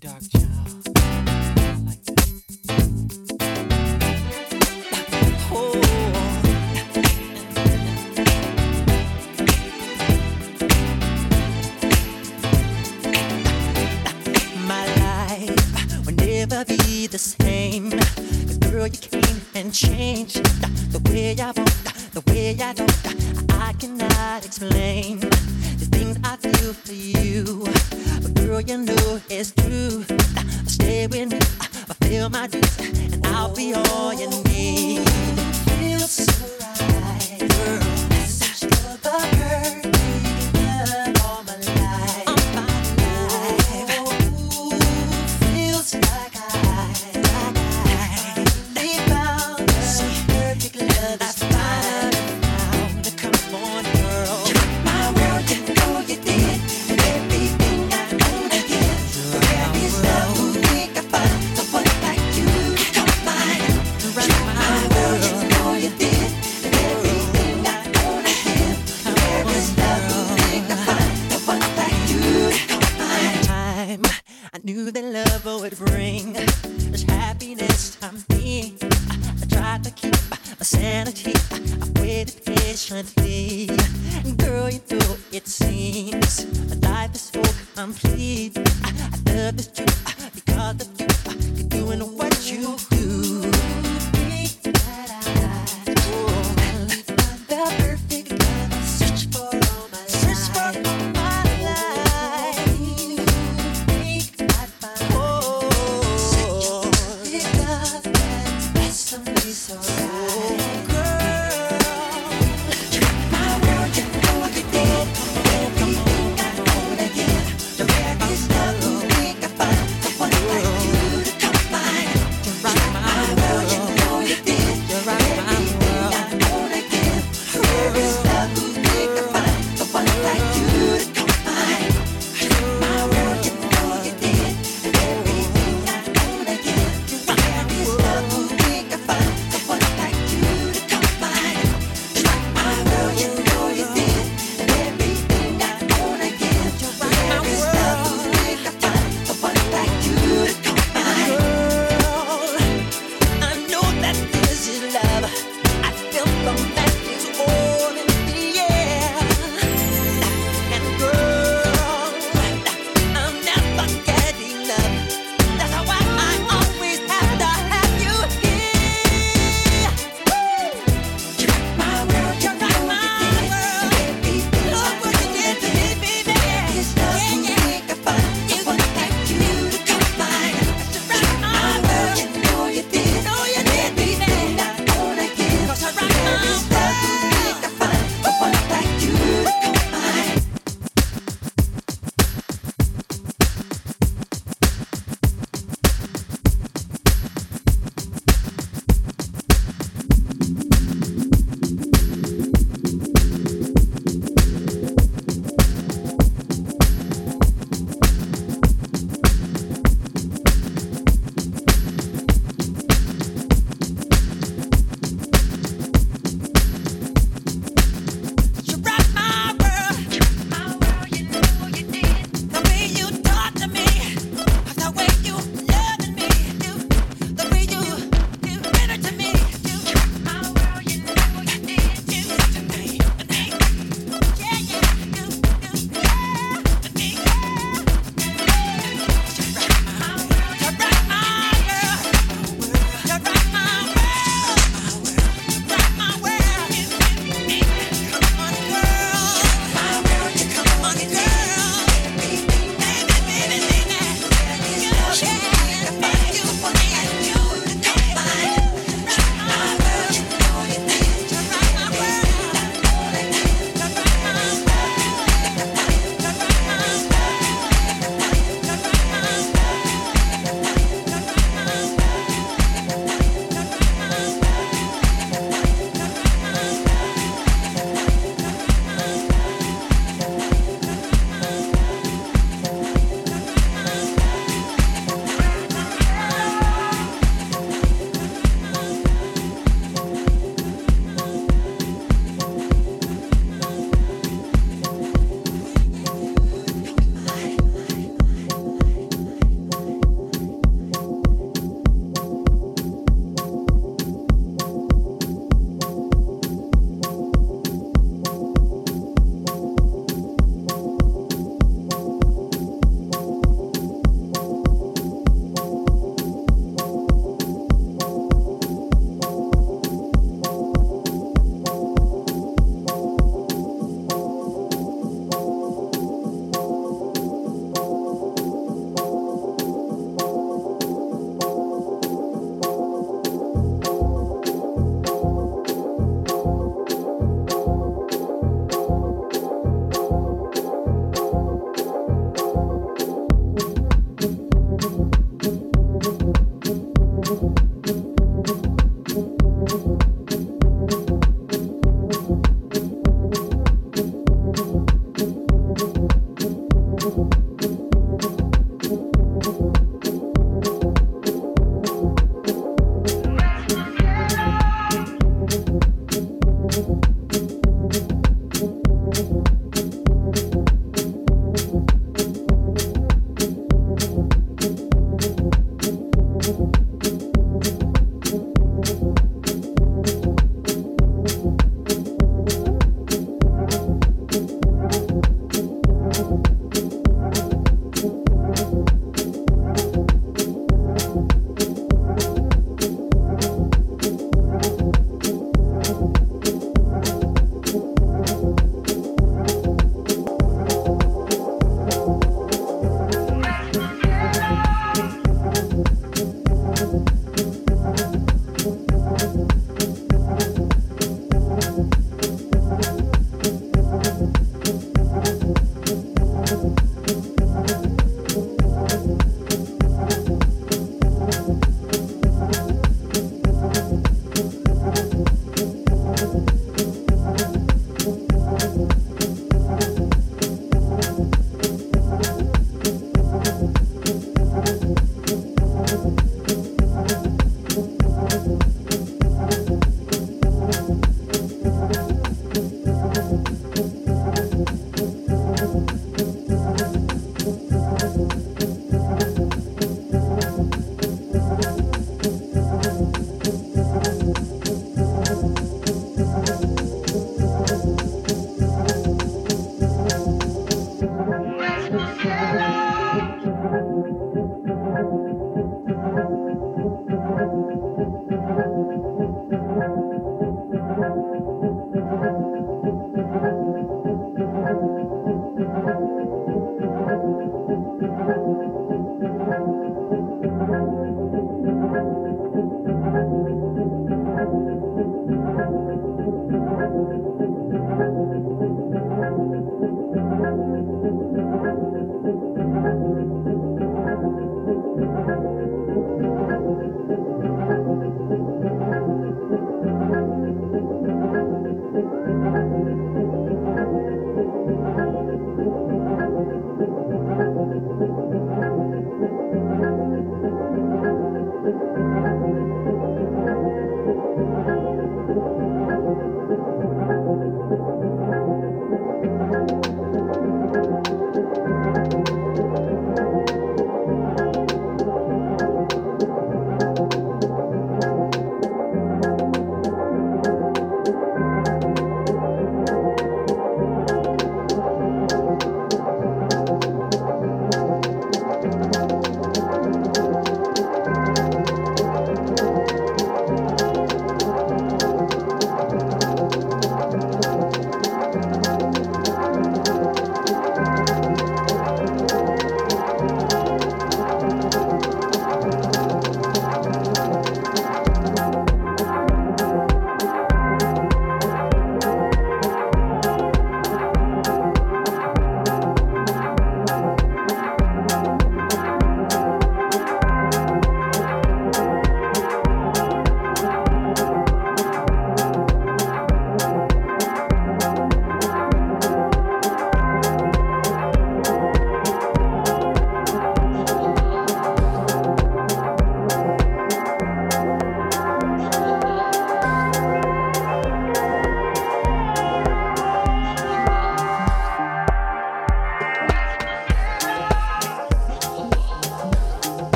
Dark child. I like that. Oh. My life will never be the same. Girl you came and changed the way I want, the way I don't. I cannot explain.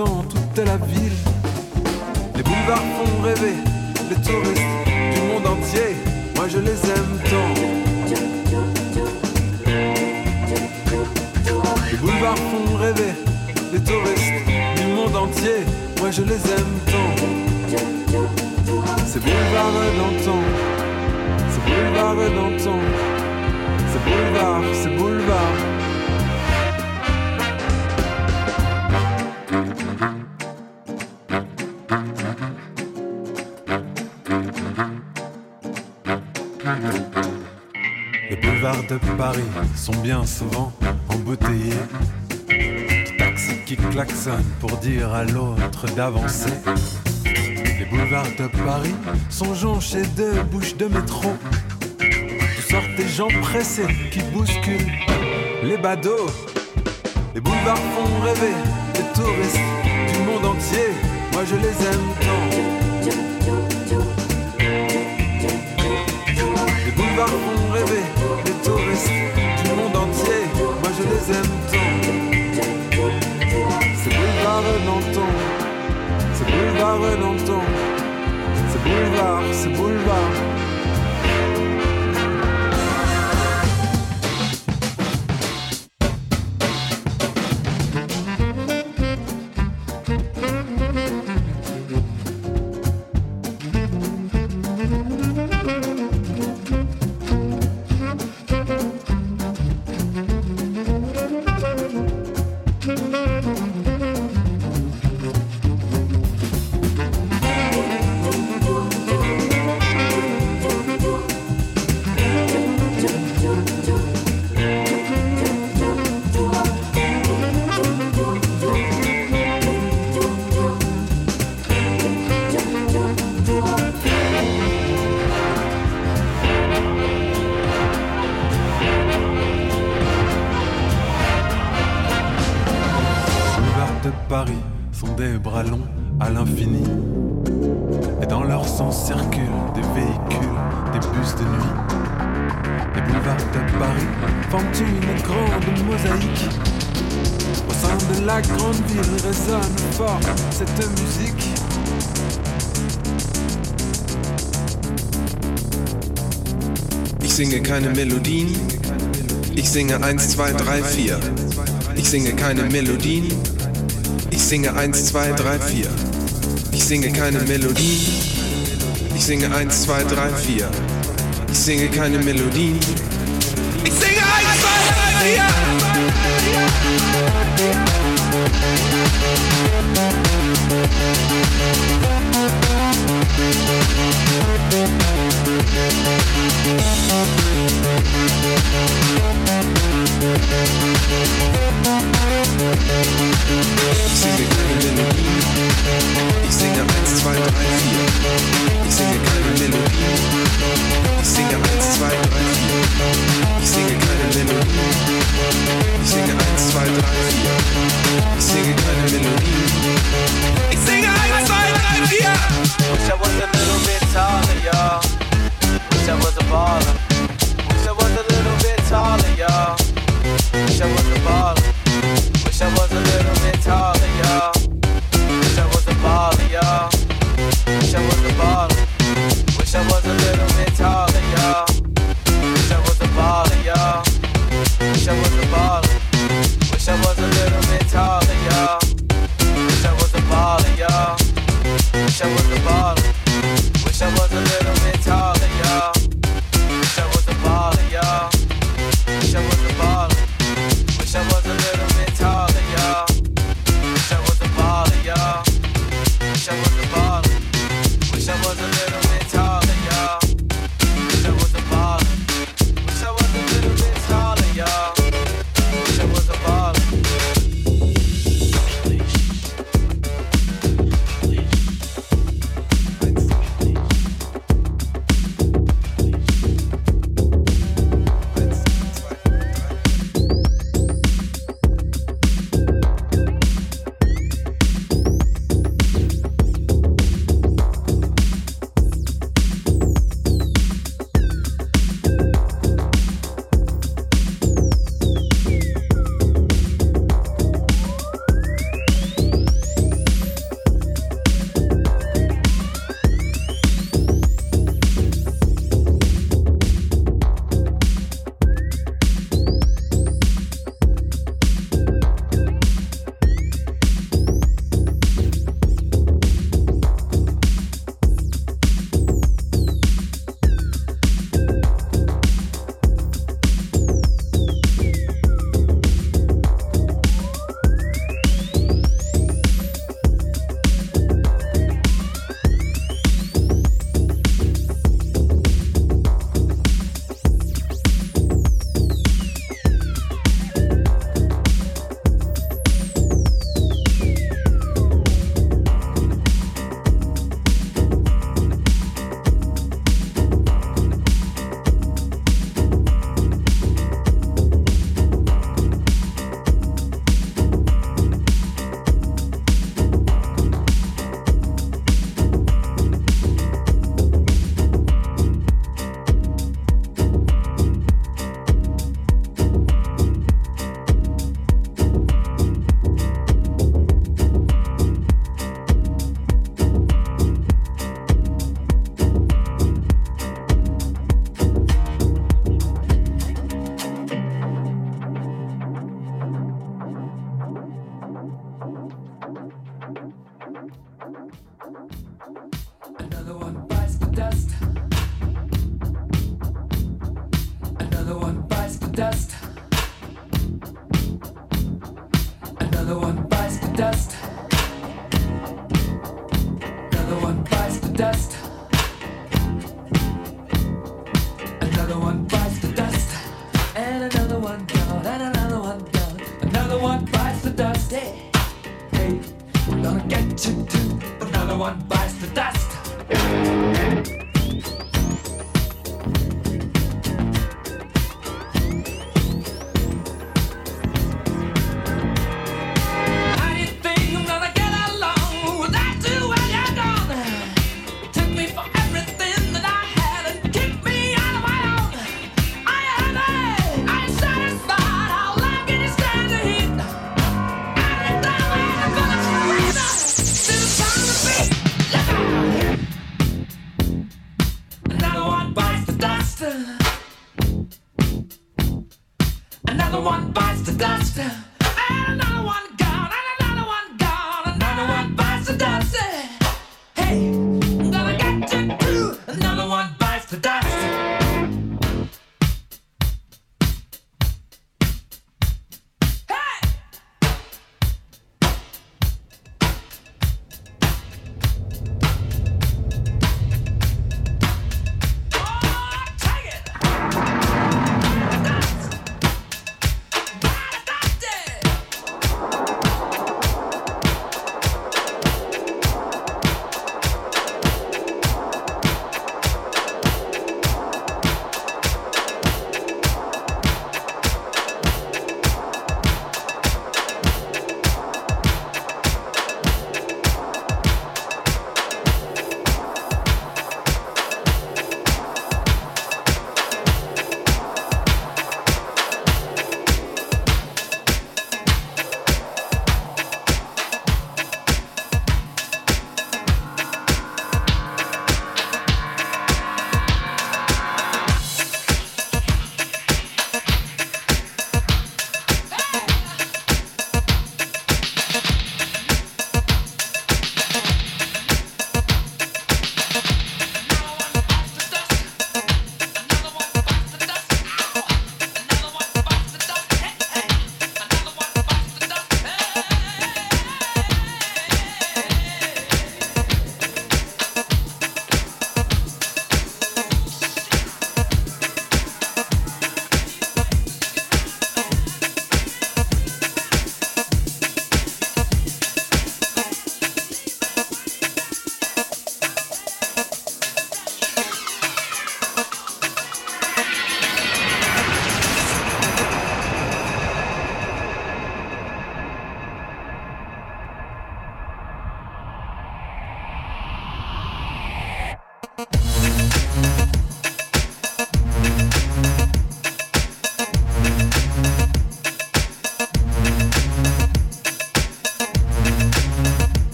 corazón. Les boulevards de Paris sont jonchés de bouches de métro. Toutes sortes des gens pressés qui bousculent les badauds. Les boulevards font rêver les touristes du monde entier. Moi je les aime tant. C'est boulevard, c'est boulevard. Keine Melodien. Ich singe 1, 2, 3, 4. Ich singe keine Melodien. Ich singe 1, 2, 3, 4. Ich singe keine Melodien. Ich singe 1, 2, 3, 4. Ich singe keine Melodien. Ich singe 1, 2, 3, 4. Ich singe keine Melodien. Ich singe 1, 2, 3, 4. Ich singe keine Melodien. Ich singe 1, 2, 3, 4. Ich singe keine Melodien. Ich singe 1, 2, 3, 4. Ich singe keine Melodien. Ich singe 1, 2, 3, 4. Wish I was a little bit taller, y'all. Wish I was a baller. Wish I was a little bit taller, y'all. Wish I was a baller.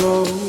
So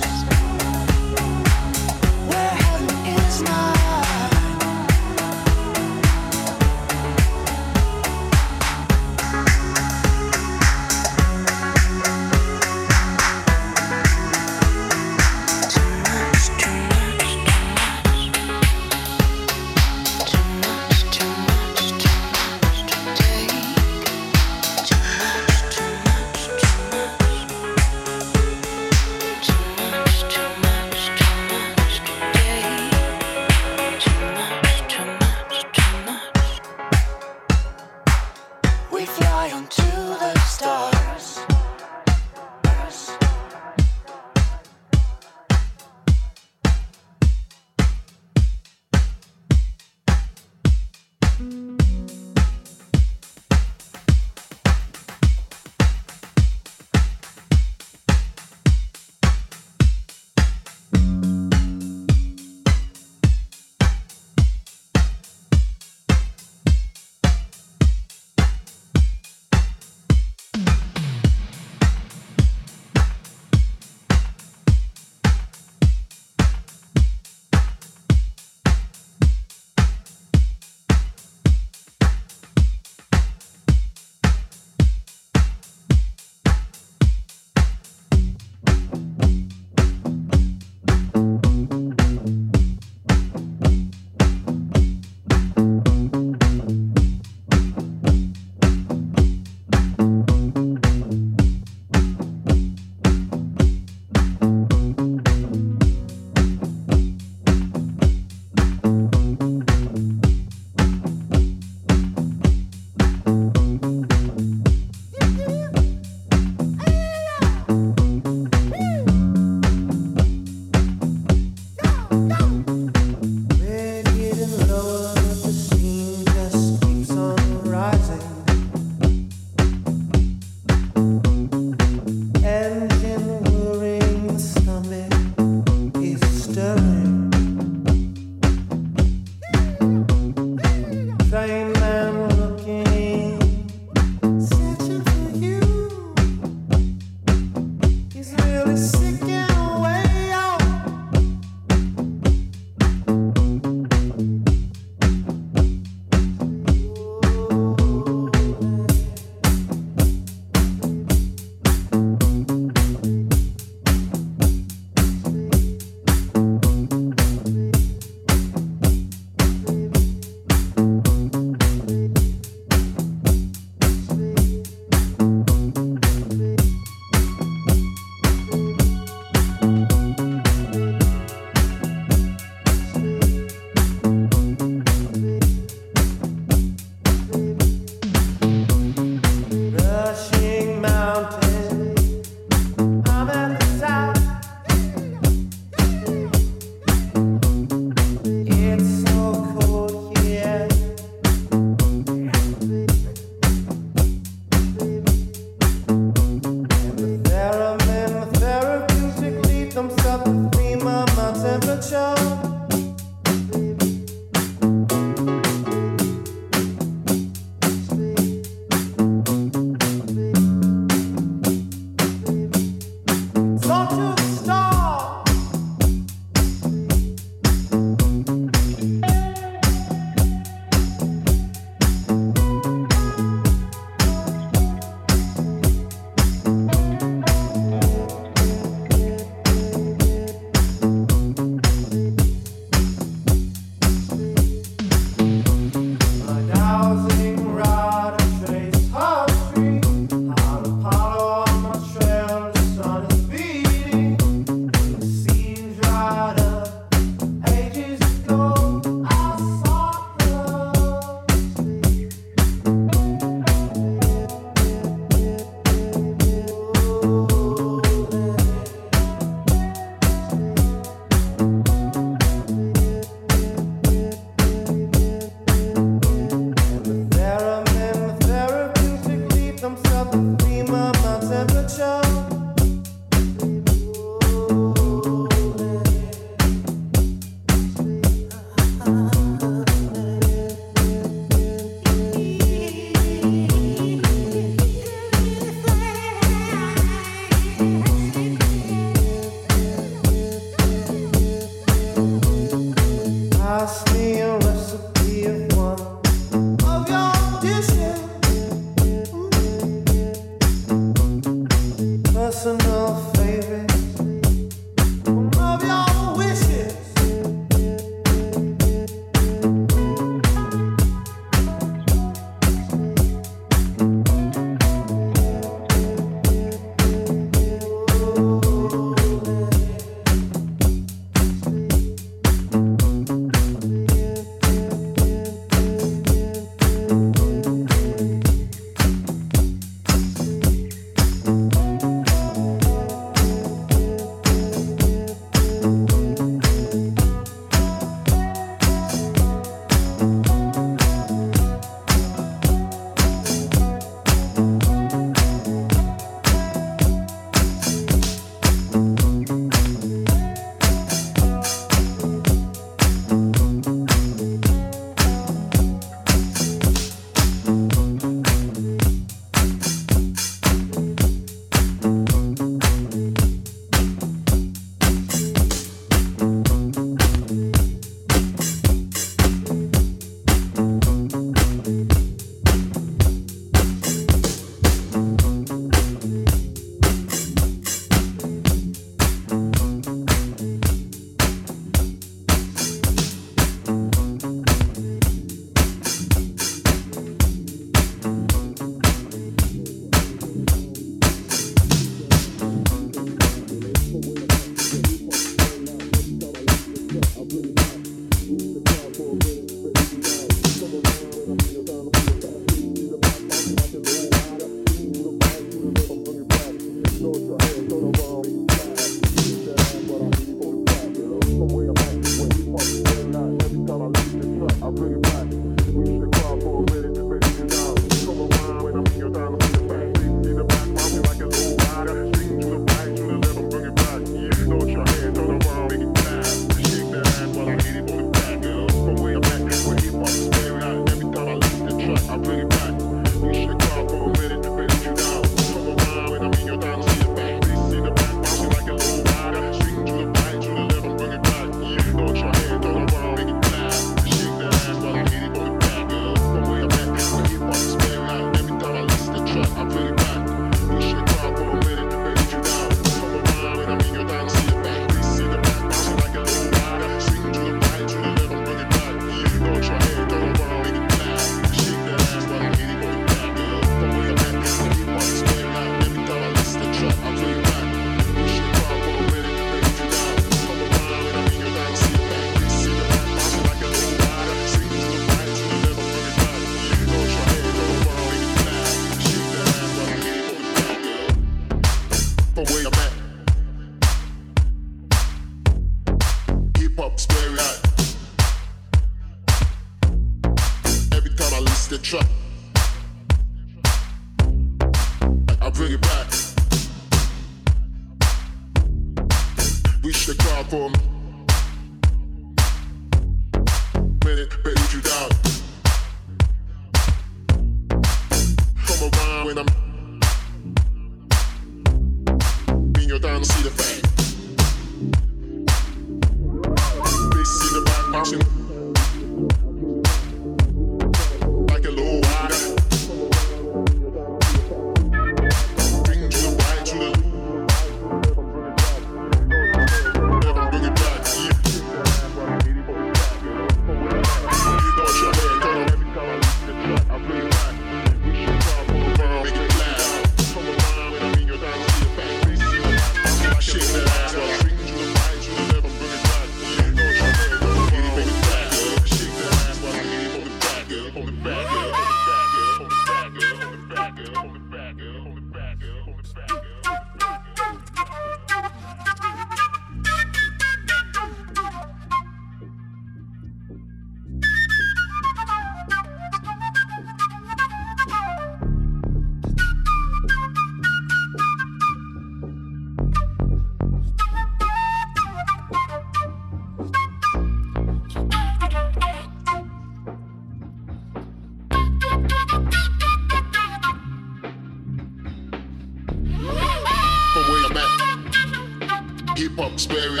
bucks very.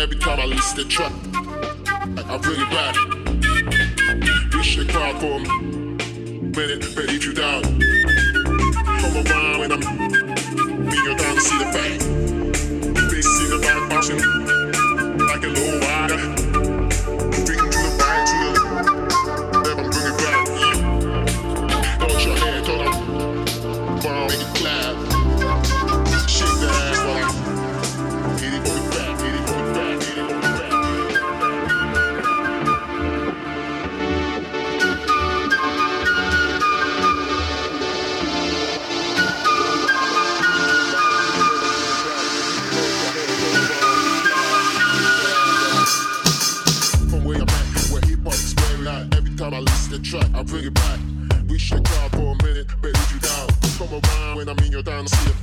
Every time I list the track, I really bad. Wish the cry for me, when it ready you down. Come around when I'm, when you down to see the fact. Facing the back bouncing. down to see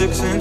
cut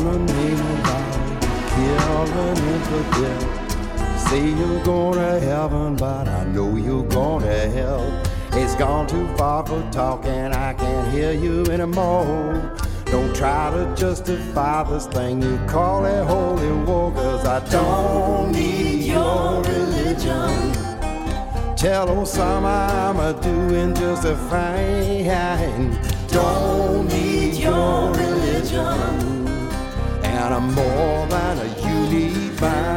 Name of God, killing death. Say you're going to heaven, but I know you're going to hell. It's gone too far for talking, I can't hear you anymore. Don't try to justify this thing you call a holy war, cause I don't need your religion. Tell Osama I'm a doing just a fine. Don't need your religion. More than a unique mind.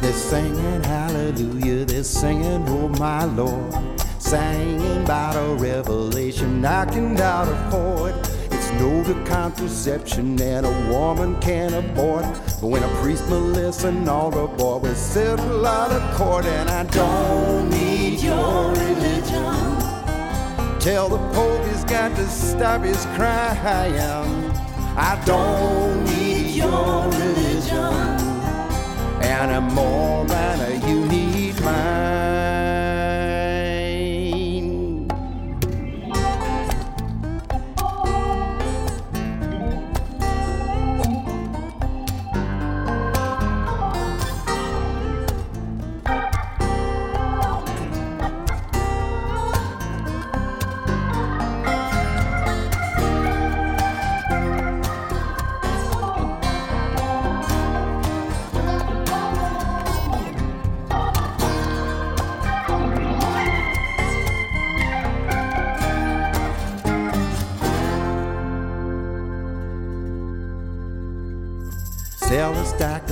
They're singing hallelujah, they're singing oh my Lord, singing about a revelation I can doubt afford. No to contraception that a woman can abort. But when a priest molests an altar boy, we settle out of court, and I don't need your religion. Tell the Pope he's got to stop his crying. I don't need your religion and I'm more than a unique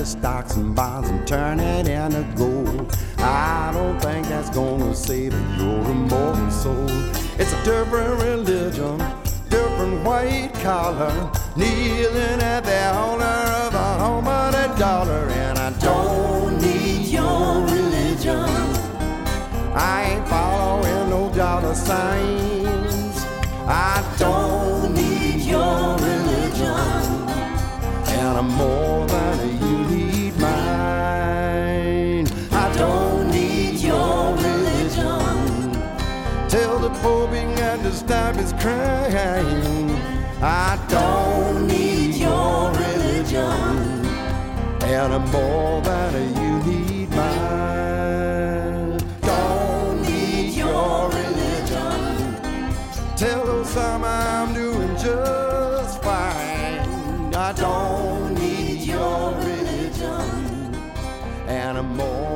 stocks and bonds and turn it into gold. I don't think that's gonna save your immortal soul. It's a different religion, different white collar, kneeling at the altar of a home and a dollar. And I don't need your religion. I ain't following no dollar signs. I don't And I'm more than you need mine. I don't need your religion. Till the Pope began to stop his crying. I don't need your religion. And I'm more than you need mine. Don't need your religion. Tell Osama I'm doing just fine. I don't And